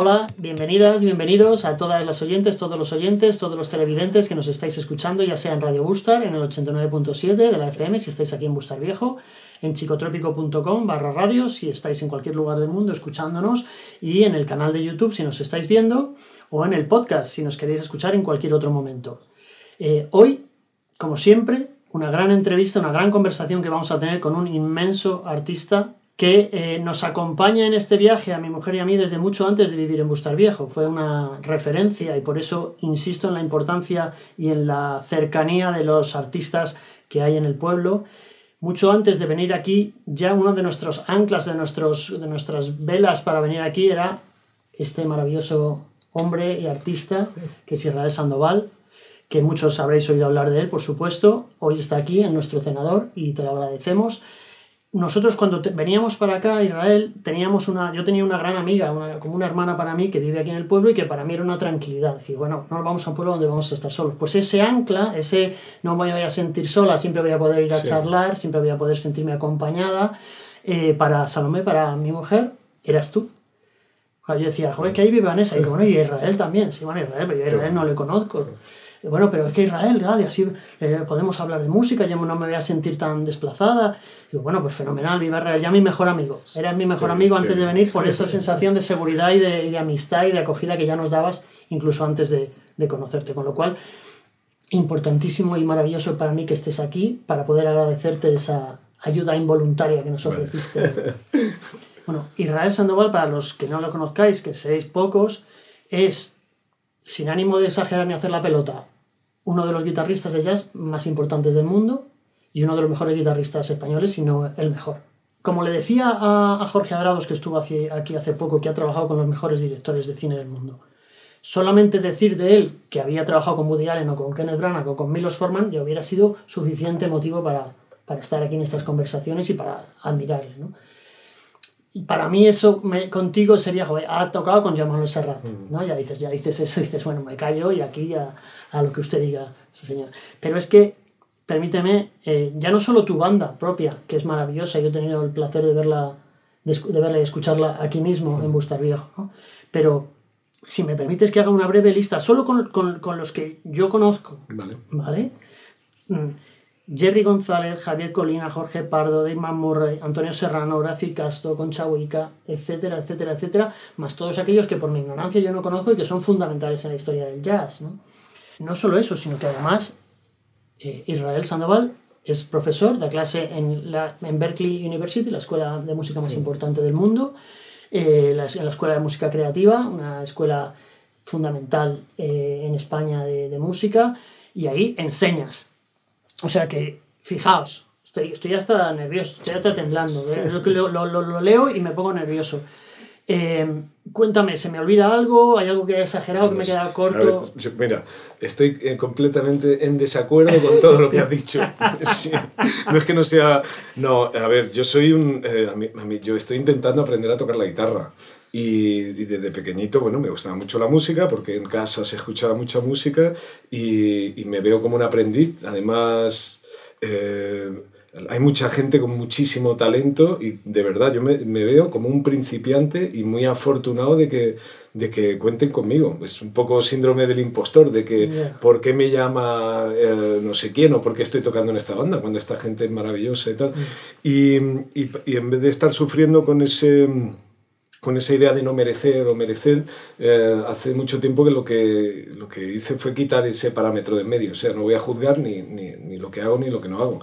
Hola, bienvenidas, bienvenidos a todas las oyentes, todos los oyentes, todos los televidentes que nos estáis escuchando, ya sea en Radio Bustar, en el 89.7 de la FM, si estáis aquí en Bustar Viejo, en chicotrópico.com barra radio, si estáis en cualquier lugar del mundo escuchándonos, y en el canal de YouTube si nos estáis viendo, o en el podcast si nos queréis escuchar en cualquier otro momento. Eh, hoy, como siempre, una gran entrevista, una gran conversación que vamos a tener con un inmenso artista que eh, nos acompaña en este viaje a mi mujer y a mí desde mucho antes de vivir en Bustar Viejo. Fue una referencia y por eso insisto en la importancia y en la cercanía de los artistas que hay en el pueblo. Mucho antes de venir aquí, ya uno de nuestros anclas, de, nuestros, de nuestras velas para venir aquí era este maravilloso hombre y artista que es Israel Sandoval, que muchos habréis oído hablar de él, por supuesto. Hoy está aquí en nuestro cenador y te lo agradecemos nosotros cuando veníamos para acá, Israel, teníamos una, yo tenía una gran amiga, como una hermana para mí que vive aquí en el pueblo y que para mí era una tranquilidad. Decir, bueno, no vamos a un pueblo donde vamos a estar solos. Pues ese ancla, ese no me voy a sentir sola, siempre voy a poder ir a charlar, siempre voy a poder sentirme acompañada. Eh, para Salomé, para mi mujer, eras tú. yo decía, joder, que ahí vive Vanessa. Y bueno, y Israel también. Sí, bueno, Israel, pero yo a Israel no le conozco bueno, pero es que Israel, y así eh, podemos hablar de música, yo no me voy a sentir tan desplazada. Y bueno, pues fenomenal, viva Israel, ya mi mejor amigo. Eras mi mejor amigo antes de venir por esa sensación de seguridad y de, amistad y de acogida que ya nos dabas incluso antes de, de conocerte. Con lo cual, importantísimo y maravilloso para mí que estés aquí para poder agradecerte esa ayuda involuntaria que nos ofreciste. Bueno, Israel Sandoval, para los que no lo conozcáis, que seréis pocos, es sin ánimo de exagerar ni hacer la pelota, uno de los guitarristas de jazz más importantes del mundo y uno de los mejores guitarristas españoles, si no el mejor. Como le decía a, Jorge Adrados, que estuvo aquí hace poco, que ha trabajado con los mejores directores de cine del mundo, solamente decir de él que había trabajado con Woody Allen o con Kenneth Branagh o con Milos Forman ya hubiera sido suficiente motivo para, para estar aquí en estas conversaciones y para admirarle. ¿no? Para mí eso contigo sería, joder, ha tocado con Joan Manuel Serrat, mm. ¿no? Ya dices, ya dices eso, dices, bueno, me callo y aquí a, a lo que usted diga, señor. Pero es que, permíteme, eh, ya no solo tu banda propia, que es maravillosa, yo he tenido el placer de verla, de, verla y escucharla aquí mismo en Bustar Viejo, ¿no? Pero si me permites que haga una breve lista, solo con, con, con los que yo conozco, ¿vale? ¿vale? Mm, Jerry González, Javier Colina, Jorge Pardo, Damon Murray, Antonio Serrano, Horacio Castro, Concha Huica, etcétera, etcétera, etcétera, más todos aquellos que por mi ignorancia yo no conozco y que son fundamentales en la historia del jazz. No, no solo eso, sino que además eh, Israel Sandoval es profesor, da clase en, la, en Berkeley University, la escuela de música más importante del mundo, eh, en la Escuela de Música Creativa, una escuela fundamental eh, en España de, de música, y ahí enseñas o sea que, fijaos, estoy, estoy hasta nervioso, estoy hasta temblando. ¿eh? Lo, lo, lo, leo y me pongo nervioso. Eh, cuéntame, ¿se me olvida algo? ¿Hay algo que he exagerado, que me he quedado corto? mira, estoy eh, completamente en desacuerdo con todo lo que has dicho. No es que no sea... No, a ver, yo soy un... yo estoy intentando aprender a tocar la guitarra. Y, desde pequeñito, bueno, me gustaba mucho la música porque en casa se escuchaba mucha música y, y me veo como un aprendiz. Además, eh, hay mucha gente con muchísimo talento y de verdad yo me, me, veo como un principiante y muy afortunado de que, de que cuenten conmigo. Es un poco síndrome del impostor, de que por qué me llama eh, no sé quién o por qué estoy tocando en esta banda cuando esta gente es maravillosa y tal. Mm. Y, y, y en vez de estar sufriendo con ese con esa idea de no merecer o merecer, eh, hace mucho tiempo que lo, que lo que hice fue quitar ese parámetro de medio. O sea, no voy a juzgar ni, ni, ni lo que hago ni lo que no hago.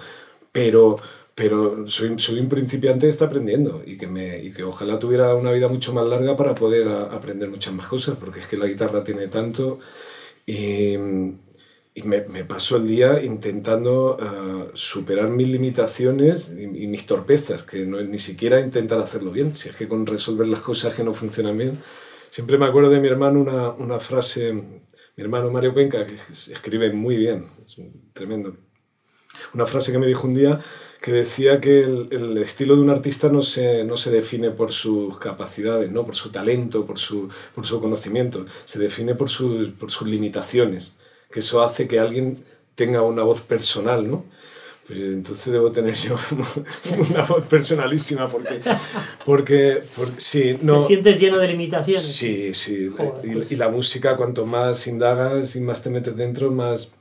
Pero, pero soy, soy un principiante que está aprendiendo y que, me, y que ojalá tuviera una vida mucho más larga para poder aprender muchas más cosas, porque es que la guitarra tiene tanto. Y me, me, paso el día intentando uh, superar mis limitaciones y, mis torpezas, que no ni siquiera intentar hacerlo bien, si es que con resolver las cosas que no funcionan bien. Siempre me acuerdo de mi hermano una, una frase, mi hermano Mario Cuenca, que escribe muy bien, es tremendo. Una frase que me dijo un día que decía que el, el, estilo de un artista no se, no se define por sus capacidades, ¿no? por su talento, por su, por su conocimiento, se define por, su, por sus limitaciones que eso hace que alguien tenga una voz personal, ¿no? Pues entonces debo tener yo una voz personalísima porque, porque, sí, no... ¿Te sientes lleno de limitaciones? Sí, sí. y, pues. y, la música, cuanto más indagas y más te metes dentro, más...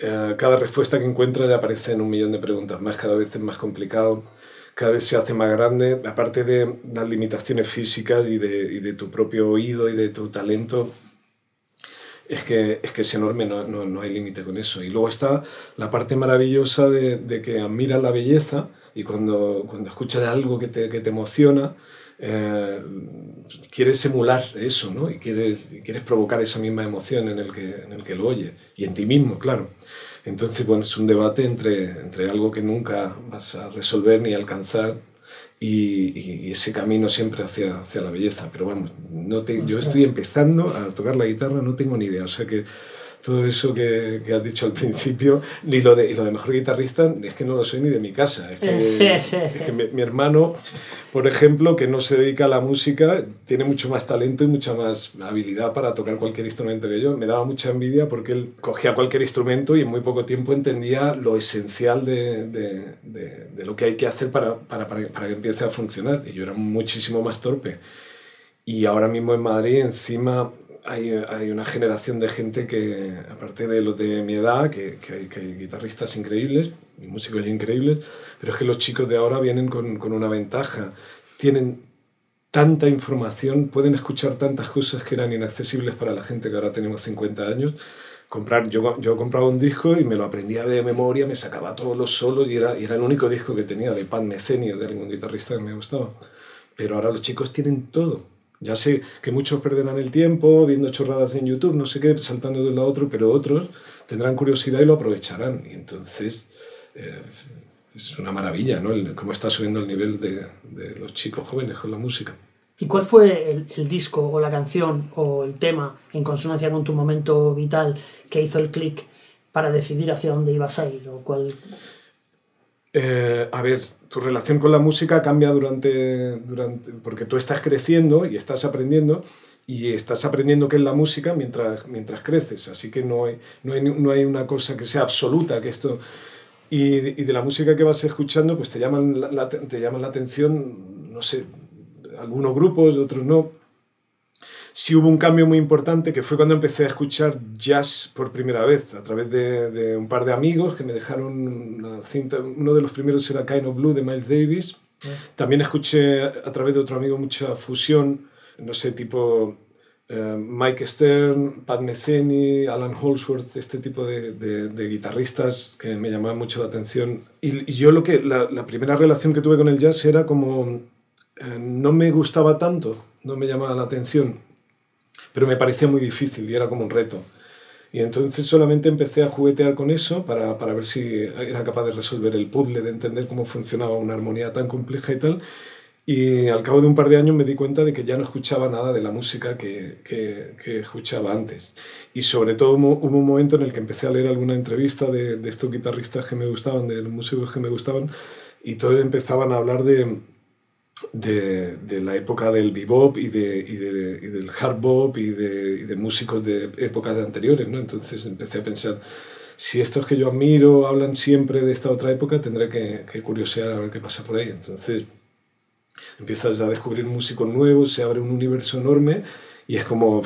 Eh, cada respuesta que encuentras ya aparece en un millón de preguntas más, cada vez es más complicado, cada vez se hace más grande, aparte de las limitaciones físicas y de, y de tu propio oído y de tu talento, es que, es que es enorme, no, no, no hay límite con eso. Y luego está la parte maravillosa de, de, que admiras la belleza y cuando, cuando escuchas algo que te, que te emociona, eh, quieres emular eso, ¿no? Y quieres, quieres provocar esa misma emoción en el, que, en el que lo oye. Y en ti mismo, claro. Entonces, bueno, es un debate entre, entre algo que nunca vas a resolver ni alcanzar y, ese camino siempre hacia, hacia la belleza. Pero bueno, no te, yo estoy empezando a tocar la guitarra, no tengo ni idea. O sea que todo eso que, que, has dicho al principio, ni lo de, y lo de mejor guitarrista, es que no lo soy ni de mi casa. Es que, es que mi, mi, hermano, por ejemplo, que no se dedica a la música, tiene mucho más talento y mucha más habilidad para tocar cualquier instrumento que yo. Me daba mucha envidia porque él cogía cualquier instrumento y en muy poco tiempo entendía lo esencial de, de, de, de lo que hay que hacer para, para, para, para que empiece a funcionar. Y yo era muchísimo más torpe. Y ahora mismo en Madrid, encima hay, hay, una generación de gente que, aparte de los de mi edad, que, que, hay, que, hay, guitarristas increíbles y músicos increíbles, pero es que los chicos de ahora vienen con, con, una ventaja. Tienen tanta información, pueden escuchar tantas cosas que eran inaccesibles para la gente que ahora tenemos 50 años. Comprar, yo, yo compraba un disco y me lo aprendía de memoria, me sacaba todos los solos y era, y era el único disco que tenía de Pan Mecenio, de algún guitarrista que me gustaba. Pero ahora los chicos tienen todo ya sé que muchos perderán el tiempo viendo chorradas en YouTube, no sé qué, saltando de uno a otro, pero otros tendrán curiosidad y lo aprovecharán. Y entonces eh, es una maravilla, ¿no? El, cómo está subiendo el nivel de, de, los chicos jóvenes con la música. ¿Y cuál fue el, el, disco o la canción o el tema en consonancia con tu momento vital que hizo el clic para decidir hacia dónde ibas a ir? ¿O cuál... Eh, a ver, tu relación con la música cambia durante, durante, porque tú estás creciendo y estás aprendiendo y estás aprendiendo qué es la música mientras, mientras creces, así que no hay, no, hay, no hay una cosa que sea absoluta, que esto... Y, y de la música que vas escuchando, pues te llaman la, te llaman la atención, no sé, algunos grupos, otros no, sí hubo un cambio muy importante que fue cuando empecé a escuchar jazz por primera vez a través de, de un par de amigos que me dejaron una cinta. Uno de los primeros era Kind of Blue de Miles Davis. También escuché a través de otro amigo mucha fusión, no sé, tipo uh, Mike Stern, Pat Metheny, Alan Holsworth, este tipo de, de, de, guitarristas que me llamaban mucho la atención. Y, y yo lo que, la, la, primera relación que tuve con el jazz era como, uh, no me gustaba tanto, no me llamaba la atención pero me parecía muy difícil y era como un reto. Y entonces solamente empecé a juguetear con eso para, para ver si era capaz de resolver el puzzle, de entender cómo funcionaba una armonía tan compleja y tal. Y al cabo de un par de años me di cuenta de que ya no escuchaba nada de la música que, que, que escuchaba antes. Y sobre todo hubo, un momento en el que empecé a leer alguna entrevista de, de estos guitarristas que me gustaban, de los músicos que me gustaban, y todos empezaban a hablar de, de, de, la época del bebop y, de, y, de, y del hard bop y de, y de, músicos de épocas anteriores, ¿no? Entonces empecé a pensar, si estos que yo admiro hablan siempre de esta otra época, tendré que, que curiosear a ver qué pasa por ahí. Entonces empiezas a descubrir músicos nuevos, se abre un universo enorme y es como,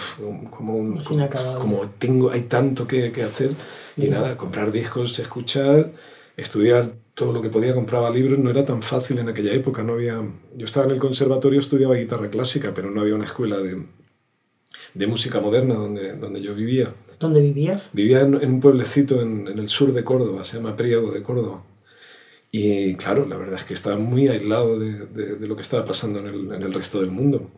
como, un, como, como, tengo, hay tanto que, que hacer y nada, comprar discos, escuchar, estudiar todo lo que podía compraba libros, no era tan fácil en aquella época. No había... Yo estaba en el conservatorio, estudiaba guitarra clásica, pero no había una escuela de, de música moderna donde, donde yo vivía. ¿Dónde vivías? Vivía en, en un pueblecito en, en, el sur de Córdoba, se llama Priego de Córdoba. Y claro, la verdad es que estaba muy aislado de, de, de lo que estaba pasando en el, en el, resto del mundo.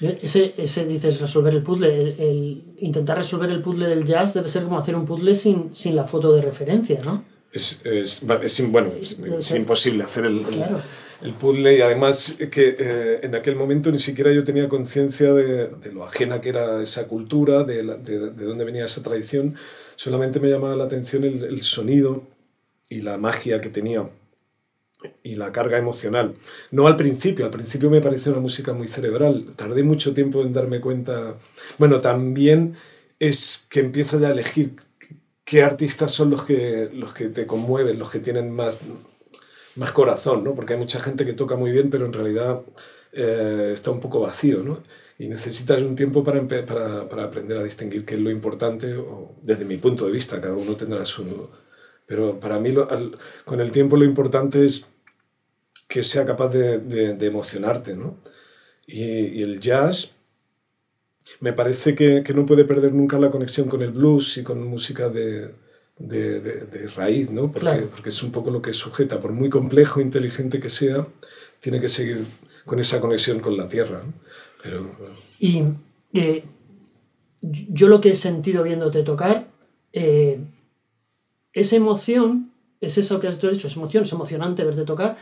Ese, ese dices, resolver el puzzle. El, el, intentar resolver el puzzle del jazz debe ser como hacer un puzzle sin, sin la foto de referencia, ¿no? Es, es, es, bueno, es, imposible hacer el, claro. el, el, puzzle y además que eh, en aquel momento ni siquiera yo tenía conciencia de, de, lo ajena que era esa cultura, de, la, de, de, dónde venía esa tradición, solamente me llamaba la atención el, el, sonido y la magia que tenía y la carga emocional. No al principio, al principio me pareció una música muy cerebral, tardé mucho tiempo en darme cuenta, bueno, también es que empiezas ya a elegir qué artistas son los que, los que te conmueven, los que tienen más, más corazón, ¿no? Porque hay mucha gente que toca muy bien, pero en realidad eh, está un poco vacío, ¿no? Y necesitas un tiempo para, para, para, aprender a distinguir qué es lo importante, o, desde mi punto de vista, cada uno tendrá su... Pero para mí, con el tiempo, lo importante es que sea capaz de, de, emocionarte, ¿no? Y, y, el jazz me parece que, que, no puede perder nunca la conexión con el blues y con música de, de raíz, ¿no? Porque, porque es un poco lo que sujeta, por muy complejo e inteligente que sea, tiene que seguir con esa conexión con la tierra. Pero, Y eh, yo lo que he sentido viéndote tocar, eh, esa emoción, es eso que has dicho, es emoción, es emocionante verte tocar,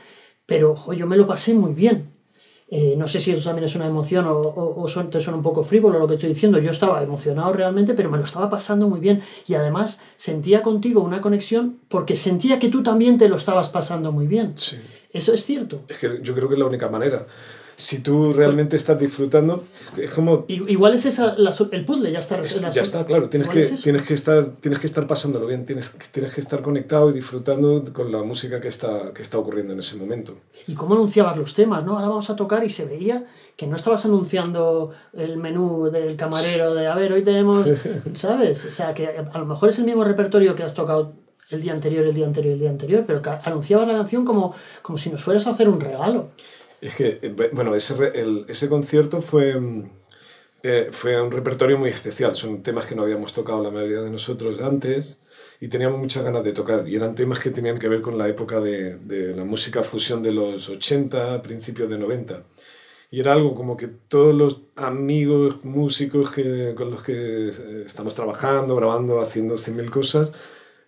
pero yo me lo pasé muy bien. Eh, no sé si eso también es una emoción o, o, o te suena un poco frívolo lo que estoy diciendo. Yo estaba emocionado realmente, pero me lo estaba pasando muy bien. Y además sentía contigo una conexión porque sentía que tú también te lo estabas pasando muy bien. Sí. Eso es cierto. Es que yo creo que es la única manera. Si tú realmente estás disfrutando, es como... Igual es esa, la, el puzzle, ya está resuelto. Ya está, claro. Tienes que, es tienes, que estar, tienes que estar pasándolo bien, tienes, tienes que estar conectado y disfrutando con la música que está, que está ocurriendo en ese momento. ¿Y cómo anunciabas los temas? ¿no? Ahora vamos a tocar y se veía que no estabas anunciando el menú del camarero de, a ver, hoy tenemos, ¿sabes? O sea, que a lo mejor es el mismo repertorio que has tocado el día anterior, el día anterior, el día anterior, pero que anunciabas la canción como, como si nos fueras a hacer un regalo. Es que, eh, bueno, ese, el, ese concierto fue, eh, fue un repertorio muy especial. Son temas que no habíamos tocado la mayoría de nosotros antes y teníamos muchas ganas de tocar. Y eran temas que tenían que ver con la época de, de la música fusión de los 80, principios de 90. Y era algo como que todos los amigos músicos que, con los que eh, estamos trabajando, grabando, haciendo 100.000 cosas,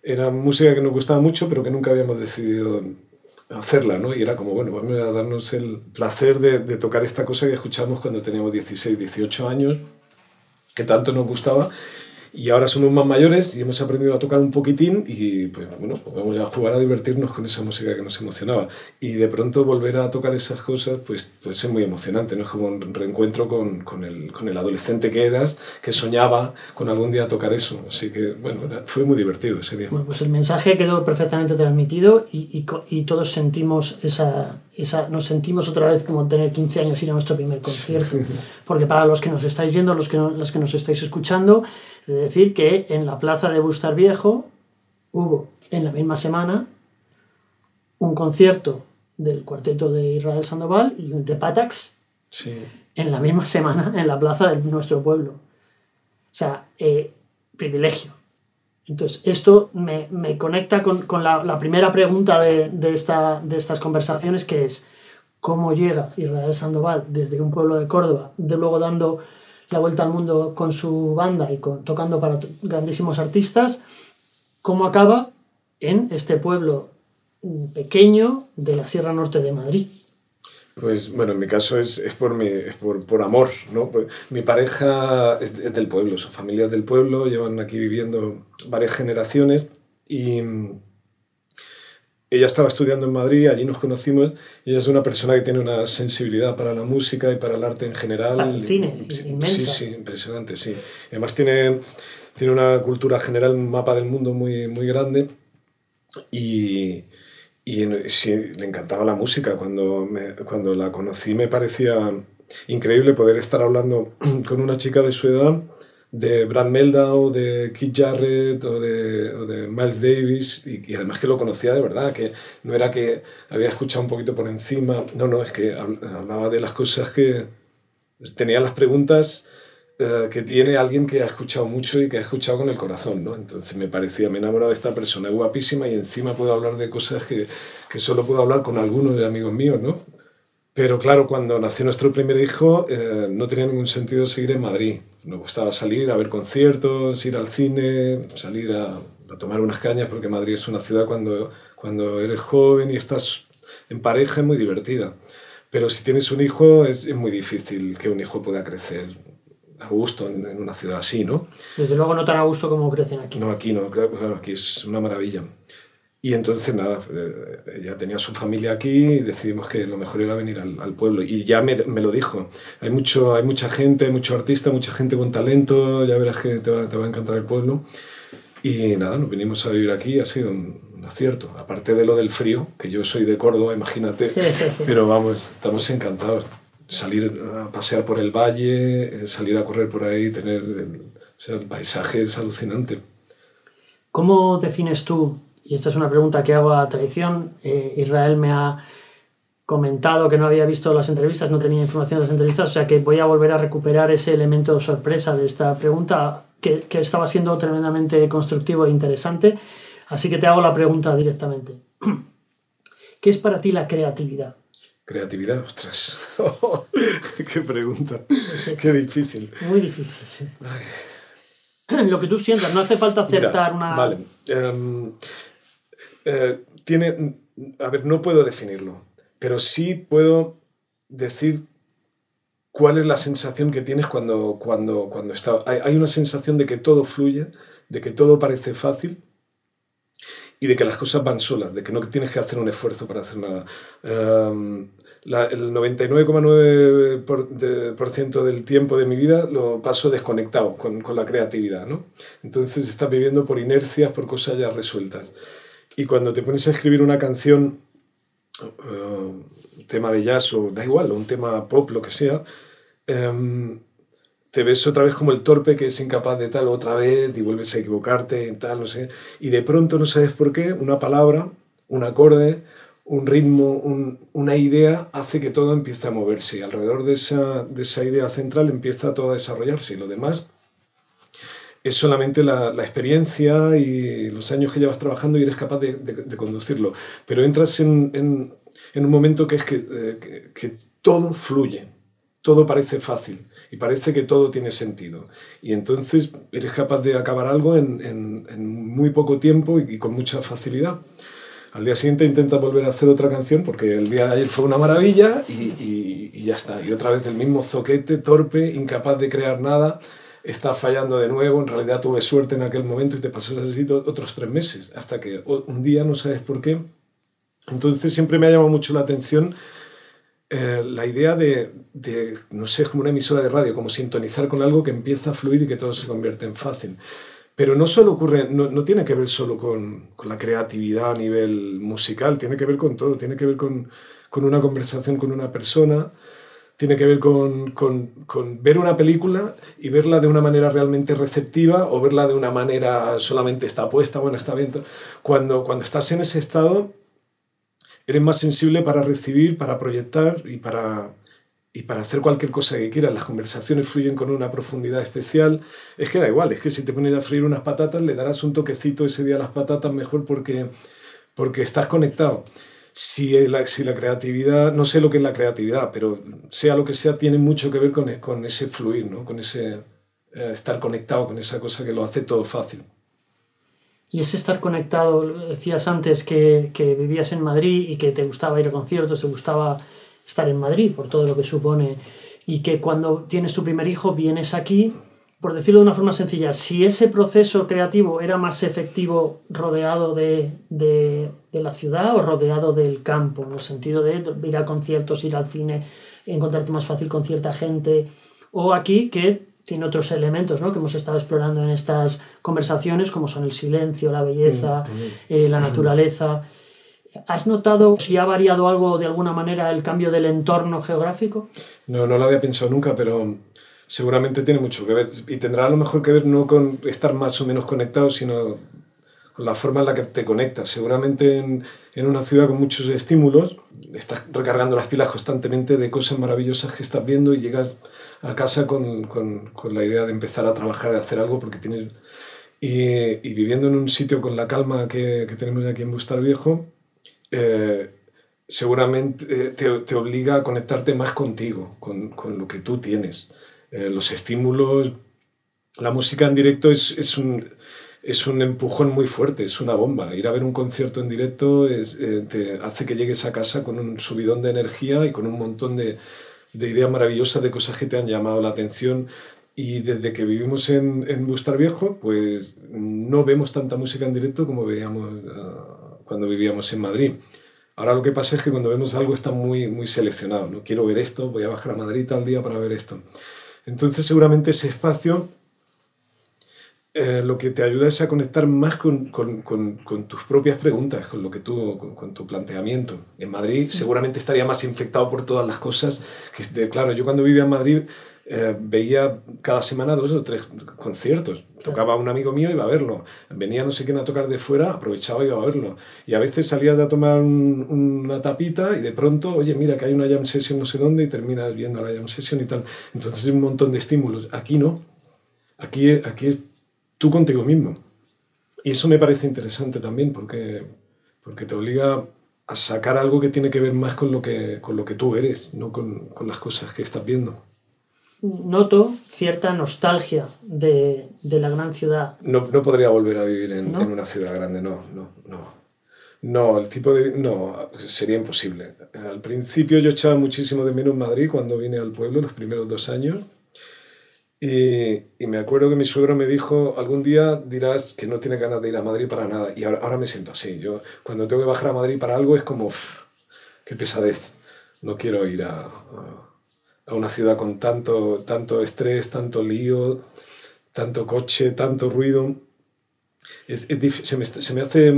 era música que nos gustaba mucho, pero que nunca habíamos decidido hacerla, ¿no? Y era como, bueno, vamos a darnos el placer de, tocar esta cosa que escuchamos cuando teníamos 16, 18 años, que tanto nos gustaba, y ahora somos más mayores y hemos aprendido a tocar un poquitín y pues bueno, pues vamos a jugar a divertirnos con esa música que nos emocionaba. Y de pronto volver a tocar esas cosas pues, pues es muy emocionante, ¿no? Es como un reencuentro con, con, el, con el adolescente que eras, que soñaba con algún día tocar eso. Así que bueno, fue muy divertido ese día. Bueno, pues el mensaje quedó perfectamente transmitido y, y, y todos sentimos esa, esa, nos sentimos otra vez como tener 15 años ir a nuestro primer concierto. Porque para los que nos estáis viendo, los que, no, los que nos estáis escuchando, de decir que en la plaza de Bustar Viejo hubo en la misma semana un concierto del cuarteto de Israel Sandoval y de Patax sí. en la misma semana en la plaza de nuestro pueblo. O sea, eh, privilegio. Entonces, esto me, me conecta con, con la, la, primera pregunta de, de, esta, de estas conversaciones, que es cómo llega Israel Sandoval desde un pueblo de Córdoba, de luego dando la vuelta al mundo con su banda y con, tocando para grandísimos artistas, cómo acaba en este pueblo pequeño de la Sierra Norte de Madrid. Pues bueno, en mi caso es, es, por, por, por, amor, ¿no? Mi pareja es, es, del pueblo, su familia es del pueblo, llevan aquí viviendo varias generaciones y ella estaba estudiando en Madrid, allí nos conocimos ella es una persona que tiene una sensibilidad para la música y para el arte en general. Para el cine, sí, inmensa. Sí, sí, impresionante, sí. Además tiene, tiene una cultura general, un mapa del mundo muy, muy grande y y sí, le encantaba la música. Cuando, me, cuando la conocí me parecía increíble poder estar hablando con una chica de su edad, de Brad Meldau, de Keith Jarrett o de, o de Miles Davis, y, además que lo conocía de verdad, que no era que había escuchado un poquito por encima, no, no, es que hablaba de las cosas que tenía las preguntas uh, que tiene alguien que ha escuchado mucho y que ha escuchado con el corazón, ¿no? Entonces me parecía, me enamoraba de esta persona, guapísima y encima puedo hablar de cosas que, que solo puedo hablar con algunos de amigos míos, ¿no? Pero claro, cuando nació nuestro primer hijo eh, no tenía ningún sentido seguir en Madrid. Nos gustaba salir a ver conciertos, ir al cine, salir a, a tomar unas cañas, porque Madrid es una ciudad cuando, cuando eres joven y estás en pareja es muy divertida. Pero si tienes un hijo es, es muy difícil que un hijo pueda crecer a gusto en, en, una ciudad así, ¿no? Desde luego no tan a gusto como crecen aquí. No, aquí no, claro, aquí es una maravilla. Y entonces, nada, ella tenía su familia aquí y decidimos que lo mejor era venir al, al pueblo. Y ya me, me, lo dijo. Hay, mucho, hay mucha gente, hay mucho artista, mucha gente con talento, ya verás que te va, te va a encantar el pueblo. Y nada, nos vinimos a vivir aquí, ha sido un, acierto. Aparte de lo del frío, que yo soy de Córdoba, imagínate, pero vamos, estamos encantados. Salir a pasear por el valle, eh, salir a correr por ahí, tener... O sea, el paisaje es alucinante. ¿Cómo defines tú, y esta es una pregunta que hago a traición, eh, Israel me ha comentado que no había visto las entrevistas, no tenía información de las entrevistas, o sea que voy a volver a recuperar ese elemento sorpresa de esta pregunta que, que estaba siendo tremendamente constructivo e interesante. Así que te hago la pregunta directamente. ¿Qué es para ti la creatividad? Creatividad, ostras. Qué pregunta. Qué difícil. Muy difícil. Lo que tú sientas, no hace falta acertar una. Vale. Em, eh, tiene. A ver, no puedo definirlo pero sí puedo decir cuál es la sensación que tienes cuando, cuando, cuando está... Hay, una sensación de que todo fluye, de que todo parece fácil y de que las cosas van solas, de que no tienes que hacer un esfuerzo para hacer nada. Um, el 99,9% del tiempo de mi vida lo paso desconectado con, con la creatividad, ¿no? Entonces estás viviendo por inercias, por cosas ya resueltas. Y cuando te pones a escribir una canción eh, tema de jazz o da igual, un tema pop, lo que sea, em, te ves otra vez como el torpe que es incapaz de tal otra vez y vuelves a equivocarte y tal, no sé. Y de pronto no sabes por qué, una palabra, un acorde, un ritmo, una idea hace que todo empiece a moverse. Y alrededor de esa, de esa idea central empieza todo a desarrollarse. Y lo demás es solamente la, la, experiencia y los años que llevas trabajando y eres capaz de, de, conducirlo. Pero entras en, en, en, un momento que es que, eh, que, todo fluye, todo parece fácil y parece que todo tiene sentido. Y entonces eres capaz de acabar algo en, en muy poco tiempo y, y, con mucha facilidad. Al día siguiente intenta volver a hacer otra canción porque el día de ayer fue una maravilla y, y, y ya está. Y otra vez el mismo zoquete, torpe, incapaz de crear nada está fallando de nuevo, en realidad tuve suerte en aquel momento y te pasas así otros tres meses, hasta que un día no sabes por qué. Entonces siempre me ha llamado mucho la atención eh, la idea de, de, no sé, como una emisora de radio, como sintonizar con algo que empieza a fluir y que todo se convierte en fácil. Pero no solo ocurre, no, no tiene que ver solo con, con, la creatividad a nivel musical, tiene que ver con todo, tiene que ver con, con una conversación con una persona, tiene que ver con, con, con, ver una película y verla de una manera realmente receptiva o verla de una manera solamente está puesta, bueno, está bien. Cuando, cuando estás en ese estado, eres más sensible para recibir, para proyectar y para, y para hacer cualquier cosa que quieras. Las conversaciones fluyen con una profundidad especial. Es que da igual, es que si te pones a freír unas patatas, le darás un toquecito ese día a las patatas mejor porque, porque estás conectado si la, creatividad, no sé lo que es la creatividad, pero sea lo que sea, tiene mucho que ver con, con ese fluir, ¿no? con ese eh, estar conectado, con esa cosa que lo hace todo fácil. Y ese estar conectado, decías antes que, que, vivías en Madrid y que te gustaba ir a conciertos, te gustaba estar en Madrid por todo lo que supone, y que cuando tienes tu primer hijo vienes aquí por decirlo de una forma sencilla, si ese proceso creativo era más efectivo rodeado de, de, la ciudad o rodeado del campo, en el sentido de ir a conciertos, ir al cine, encontrarte más fácil con cierta gente, o aquí que tiene otros elementos ¿no? que hemos estado explorando en estas conversaciones, como son el silencio, la belleza, mm, mm. Eh, la naturaleza. ¿Has notado si ha variado algo de alguna manera el cambio del entorno geográfico? No, no lo había pensado nunca, pero seguramente tiene mucho que ver. Y tendrá a lo mejor que ver no con estar más o menos conectado, sino con la forma en la que te conectas. Seguramente en, en una ciudad con muchos estímulos, estás recargando las pilas constantemente de cosas maravillosas que estás viendo y llegas a casa con, con, con la idea de empezar a trabajar, de hacer algo, porque tienes... Y, y viviendo en un sitio con la calma que, que tenemos aquí en Bustar Viejo, eh, seguramente eh, te, te, obliga a conectarte más contigo, con, con lo que tú tienes. Eh, los estímulos, la música en directo es, es, un, es un empujón muy fuerte, es una bomba. Ir a ver un concierto en directo es, eh, te hace que llegues a casa con un subidón de energía y con un montón de, de ideas maravillosas, de cosas que te han llamado la atención. Y desde que vivimos en, en Bustar Viejo, pues no vemos tanta música en directo como veíamos uh, cuando vivíamos en Madrid. Ahora lo que pasa es que cuando vemos algo está muy, muy seleccionado. No quiero ver esto, voy a bajar a Madrid tal día para ver esto. Entonces seguramente ese espacio eh, lo que te ayuda es a conectar más con, con, con, con tus propias preguntas, con lo que tú, con, tu planteamiento. En Madrid seguramente estaría más infectado por todas las cosas. Que, claro, yo cuando vivía en Madrid eh, veía cada semana dos o tres conciertos. Tocaba un amigo mío iba a verlo. Venía no sé quién a tocar de fuera, aprovechaba y iba a verlo. Y a veces salías a tomar una tapita y de pronto, oye, mira que hay una jam session no sé dónde y terminas viendo la jam session y tal. Entonces hay un montón de estímulos. Aquí no. Aquí, aquí es tú contigo mismo. Y eso me parece interesante también porque, porque te obliga a sacar algo que tiene que ver más con lo que, con lo que tú eres, no con, con las cosas que estás viendo. Noto cierta nostalgia de, de la gran ciudad. No, no, podría volver a vivir en, en, una ciudad grande, no, no, no. No, el tipo de... No, sería imposible. Al principio yo echaba muchísimo de menos Madrid cuando vine al pueblo, los primeros dos años y, y, me acuerdo que mi suegro me dijo, algún día dirás que no tiene ganas de ir a Madrid para nada. Y ahora, ahora me siento así. Yo cuando tengo que bajar a Madrid para algo es como, qué pesadez. No quiero ir a, a, una ciudad con tanto, tanto estrés, tanto lío, tanto coche, tanto ruido. Es, se, me, se, me, hace,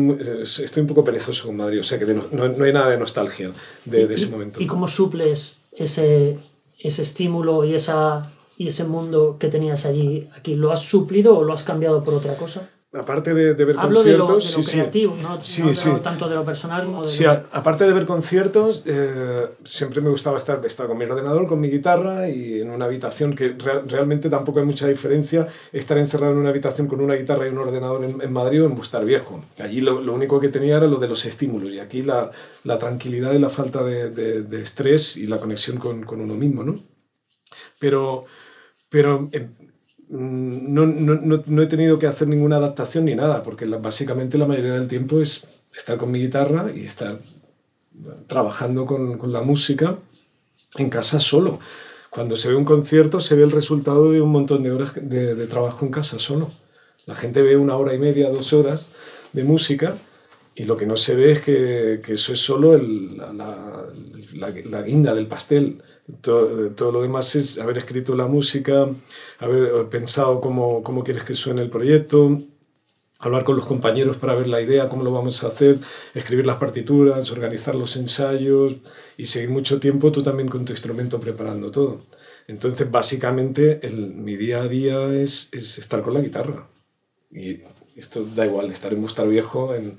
estoy un poco perezoso con Madrid, o sea que no, no, hay nada de nostalgia de, de ese momento. ¿Y cómo suples ese, ese estímulo y esa y ese mundo que tenías allí, aquí, ¿lo has suplido o lo has cambiado por otra cosa? Aparte de, de ver Hablo conciertos. de lo, de lo creativo, ¿no? Sí, no sí. tanto de lo personal como de. Sí, lo... aparte de ver conciertos, eh, siempre me gustaba estar, estar con mi ordenador, con mi guitarra y en una habitación que re realmente tampoco hay mucha diferencia estar encerrado en una habitación con una guitarra y un ordenador en, en Madrid o en Bustar Viejo. Allí lo, lo, único que tenía era lo de los estímulos y aquí la, la tranquilidad y la falta de, de, estrés y la conexión con, con uno mismo, ¿no? Pero pero eh, no, no, no, he tenido que hacer ninguna adaptación ni nada, porque básicamente la mayoría del tiempo es estar con mi guitarra y estar trabajando con, con, la música en casa solo. Cuando se ve un concierto se ve el resultado de un montón de horas de, de trabajo en casa solo. La gente ve una hora y media, dos horas de música y lo que no se ve es que, que eso es solo el, la, la, guinda del pastel todo, todo, lo demás es haber escrito la música, haber pensado cómo, cómo quieres que suene el proyecto, hablar con los compañeros para ver la idea, cómo lo vamos a hacer, escribir las partituras, organizar los ensayos y seguir mucho tiempo tú también con tu instrumento preparando todo. Entonces, básicamente, el, mi día a día es, es, estar con la guitarra. Y esto da igual, estar en Mostar Viejo, en,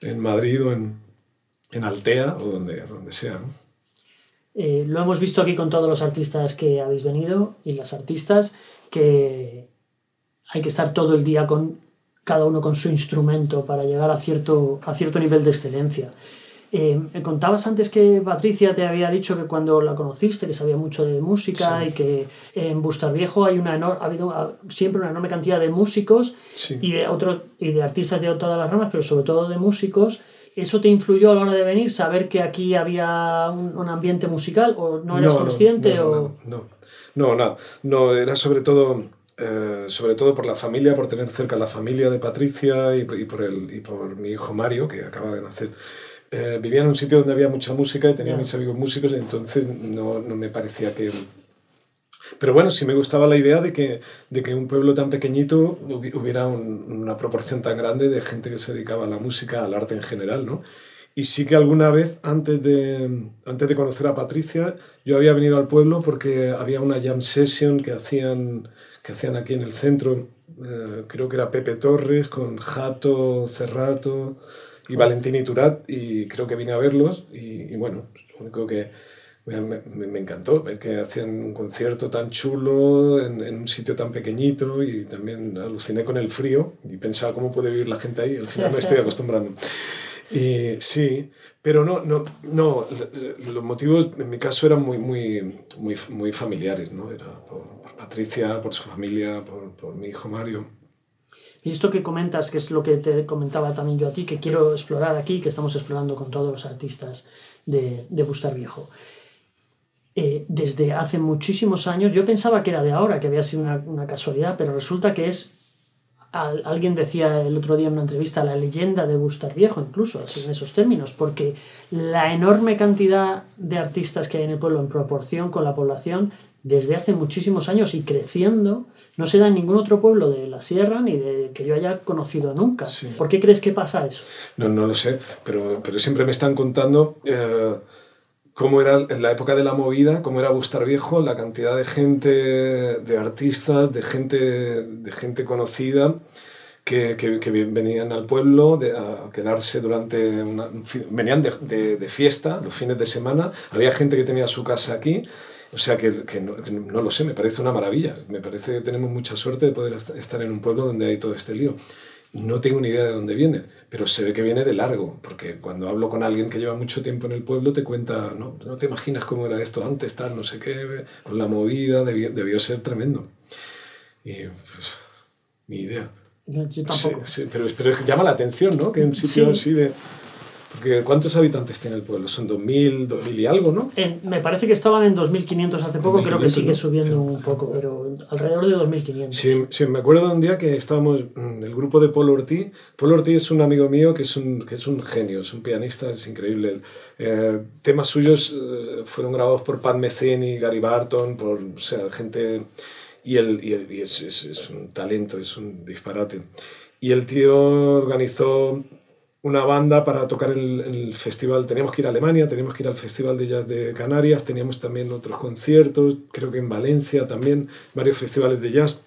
en Madrid o en, en Altea o donde, donde sea. Eh, lo hemos visto aquí con todos los artistas que habéis venido y las artistas, que hay que estar todo el día con cada uno con su instrumento para llegar a cierto, a cierto nivel de excelencia. Eh, me contabas antes que Patricia te había dicho que cuando la conociste, que sabía mucho de música sí. y que en Bustar Viejo hay una ha habido siempre una enorme cantidad de músicos sí. y, de otro, y de artistas de todas las ramas, pero sobre todo de músicos ¿Eso te influyó a la hora de venir? ¿Saber que aquí había un, un ambiente musical? ¿O no eras no, consciente? No, o... no, no, no, no, era sobre todo, eh, sobre todo por la familia, por tener cerca la familia de Patricia y, y, por, el, y por mi hijo Mario, que acaba de nacer. Eh, vivía en un sitio donde había mucha música y tenía yeah. mis amigos músicos, entonces no, no me parecía que, pero bueno, sí me gustaba la idea de que, de que un pueblo tan pequeñito hubiera un, una proporción tan grande de gente que se dedicaba a la música, al arte en general, ¿no? Y sí que alguna vez, antes de, antes de conocer a Patricia, yo había venido al pueblo porque había una jam session que hacían, que hacían aquí en el centro. Eh, creo que era Pepe Torres con Jato, Cerrato y Valentín Iturat, y creo que vine a verlos. Y, y bueno, lo único que, me, me, me, encantó ver que hacían un concierto tan chulo en, en, un sitio tan pequeñito y también aluciné con el frío y pensaba cómo puede vivir la gente ahí. Al final me estoy acostumbrando. Y sí, pero no, no, no, los motivos en mi caso eran muy, muy, muy, muy familiares, ¿no? Era por, por Patricia, por su familia, por, por mi hijo Mario. Y esto que comentas, que es lo que te comentaba también yo a ti, que quiero explorar aquí, que estamos explorando con todos los artistas de, de Bustar Viejo eh, desde hace muchísimos años. Yo pensaba que era de ahora, que había sido una, una casualidad, pero resulta que es. Al, alguien decía el otro día en una entrevista la leyenda de Bustar Viejo, incluso así en esos términos, porque la enorme cantidad de artistas que hay en el pueblo en proporción con la población desde hace muchísimos años y creciendo, no se da en ningún otro pueblo de la sierra ni de que yo haya conocido nunca. ¿Por qué crees que pasa eso? No, no lo sé, pero, pero siempre me están contando eh, cómo era en la época de la movida, cómo era Bustar Viejo, la cantidad de gente, de artistas, de gente, de gente conocida. Que, que, venían al pueblo a quedarse durante una, venían de, de, de, fiesta los fines de semana había gente que tenía su casa aquí o sea que, que, no, no, lo sé, me parece una maravilla. Me parece que tenemos mucha suerte de poder estar en un pueblo donde hay todo este lío. No tengo ni idea de dónde viene, pero se ve que viene de largo, porque cuando hablo con alguien que lleva mucho tiempo en el pueblo te cuenta, no, no te imaginas cómo era esto antes, tal, no sé qué, con la movida, debió, debió ser tremendo. Y pues, ni idea. Yo tampoco. Sí, pero, pero llama la atención, ¿no? Que en sitio así de ¿Cuántos habitantes tiene el pueblo? Son 2.000, 2.000 y algo, ¿no? me parece que estaban en 2.500 hace poco, creo que sigue subiendo un poco, pero alrededor de 2.500. Sí, sí, me acuerdo de un día que estábamos en el grupo de Paul Ortiz. Paul Ortiz es un amigo mío que es un, que es un genio, es un pianista, es increíble. Eh, temas suyos eh, fueron grabados por Pat Metheny, Gary Barton, por o sea, gente... Y, él, y, es, es, es un talento, es un disparate. Y el tío organizó una banda para tocar en el, festival. Teníamos que ir a Alemania, teníamos que ir al Festival de Jazz de Canarias, teníamos también otros conciertos, creo que en Valencia también, varios festivales de jazz.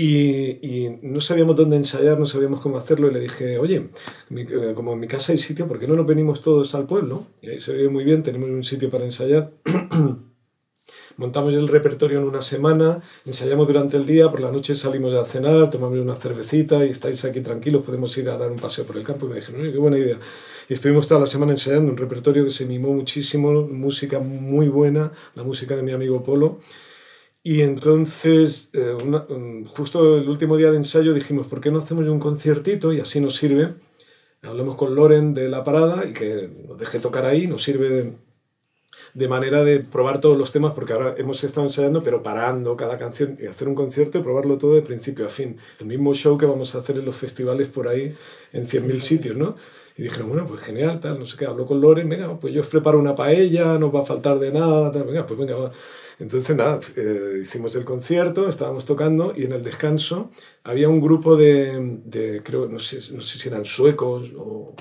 Y, no sabíamos dónde ensayar, no sabíamos cómo hacerlo, y le dije, oye, eh, como en mi casa hay sitio, ¿por qué no nos venimos todos al pueblo? Y ahí se ve muy bien, tenemos un sitio para ensayar. montamos el repertorio en una semana, ensayamos durante el día, por la noche salimos a cenar, tomamos una cervecita y estáis aquí tranquilos, podemos ir a dar un paseo por el campo. Y me dijeron, qué buena idea. Y estuvimos toda la semana ensayando un repertorio que se mimó muchísimo, música muy buena, la música de mi amigo Polo. Y entonces, eh, justo el último día de ensayo dijimos, ¿por qué no hacemos un conciertito? Y así nos sirve. Hablamos con Loren de la parada y que nos deje tocar ahí, nos sirve de, de manera de probar todos los temas, porque ahora hemos estado ensayando, pero parando cada canción y hacer un concierto y probarlo todo de principio a fin. El mismo show que vamos a hacer en los festivales por ahí en 100.000 sitios, ¿no? Y dijeron, bueno, pues genial, tal, no sé qué, hablo con Loren, venga, pues yo os preparo una paella, no va a faltar de nada, tal, venga, pues venga, va. Entonces, nada, eh, hicimos el concierto, estábamos tocando y en el descanso había un grupo de, de creo, no sé, no sé si eran suecos o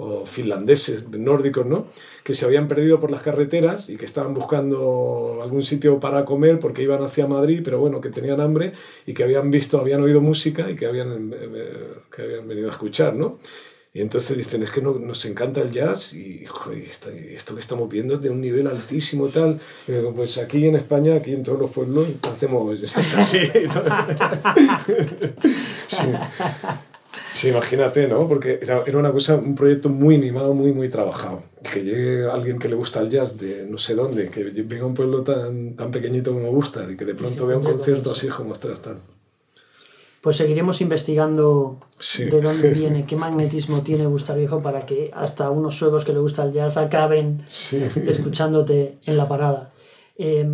o finlandeses, nórdicos, ¿no? que se habían perdido por las carreteras y que estaban buscando algún sitio para comer porque iban hacia Madrid, pero bueno, que tenían hambre y que habían visto, habían oído música y que habían, eh, que habían venido a escuchar, ¿no? Y entonces dicen, es que no, nos encanta el jazz y esto que estamos viendo es de un nivel altísimo tal. Y digo, pues aquí en España, aquí en todos los pueblos, hacemos así. sí. Sí, imagínate, ¿no? Porque era, era, una cosa, un proyecto muy mimado, muy, muy trabajado. Que llegue alguien que le gusta el jazz de no sé dónde, que venga a un pueblo tan, tan pequeñito como gusta y que de pronto vea un concierto así como ostras, tal. Pues seguiremos investigando de dónde viene, qué magnetismo tiene Gustar Viejo para que hasta unos suevos que le gusta el jazz acaben escuchándote en la parada. Eh,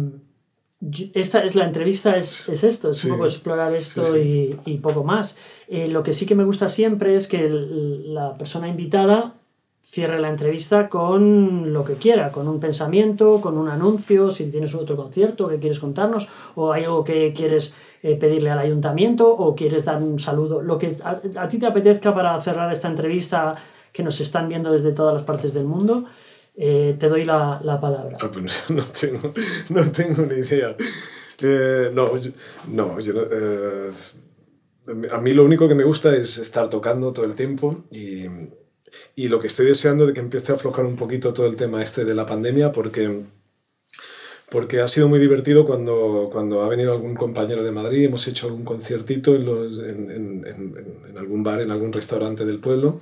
esta es la entrevista, es, es esto, es un poco explorar esto Y, y, poco más. Eh, lo que sí que me gusta siempre es que la persona invitada cierre la entrevista con lo que quiera, con un pensamiento, con un anuncio, si tienes otro concierto que quieres contarnos, o hay algo que quieres eh, pedirle al ayuntamiento, o quieres dar un saludo, lo que a, a ti te apetezca para cerrar esta entrevista que nos están viendo desde todas las partes del mundo. Eh, te doy la, la palabra. Ah, pues no, tengo, no tengo ni idea. Eh, no, yo, no, yo, eh, a mí lo único que me gusta es estar tocando todo el tiempo y, y, lo que estoy deseando de que empiece a aflojar un poquito todo el tema este de la pandemia porque, porque ha sido muy divertido cuando, cuando ha venido algún compañero de Madrid, hemos hecho algún conciertito en, los, en, en, en algún bar, en algún restaurante del pueblo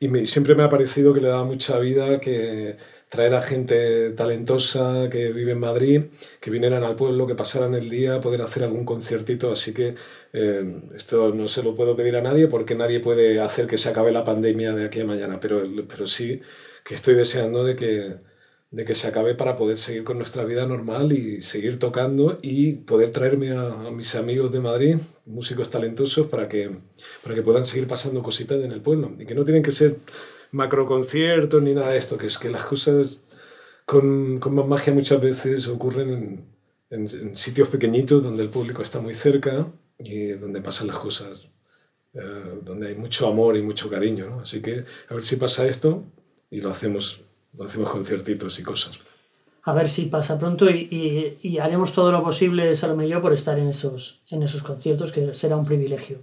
y siempre me ha parecido que le daba mucha vida que traer a gente talentosa que vive en Madrid, que vinieran al pueblo, que pasaran el día, poder hacer algún conciertito. Así que eh, esto no se lo puedo pedir a nadie porque nadie puede hacer que se acabe la pandemia de aquí a mañana, pero, pero sí que estoy deseando de que, de que se acabe para poder seguir con nuestra vida normal y seguir tocando y poder traerme a, mis amigos de Madrid, músicos talentosos, para que, para que puedan seguir pasando cositas en el pueblo. Y que no tienen que ser macro conciertos ni nada de esto, que es que las cosas con, con más magia muchas veces ocurren en, en, sitios pequeñitos donde el público está muy cerca y donde pasan las cosas, eh, donde hay mucho amor y mucho cariño. Así que a ver si pasa esto y lo hacemos, hacemos conciertitos y cosas. A ver si pasa pronto y, y, haremos todo lo posible, Salomé y yo, por estar en esos, en esos conciertos, que será un privilegio.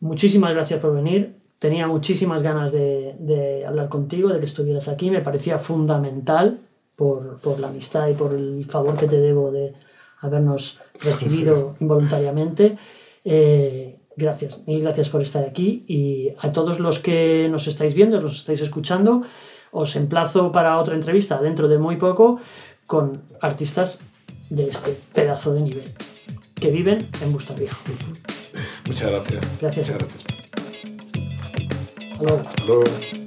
Muchísimas gracias por venir. Tenía muchísimas ganas de, de hablar contigo, de que estuvieras aquí. Me parecía fundamental por, por, la amistad y por el favor que te debo de habernos recibido involuntariamente. Eh, gracias, mil gracias por estar aquí y a todos los que nos estáis viendo, nos estáis escuchando, os emplazo para otra entrevista dentro de muy poco con artistas de este pedazo de nivel que viven en Bustarviejo. Muchas gracias. Gracias. Muchas gracias. Hasta luego. Hasta luego.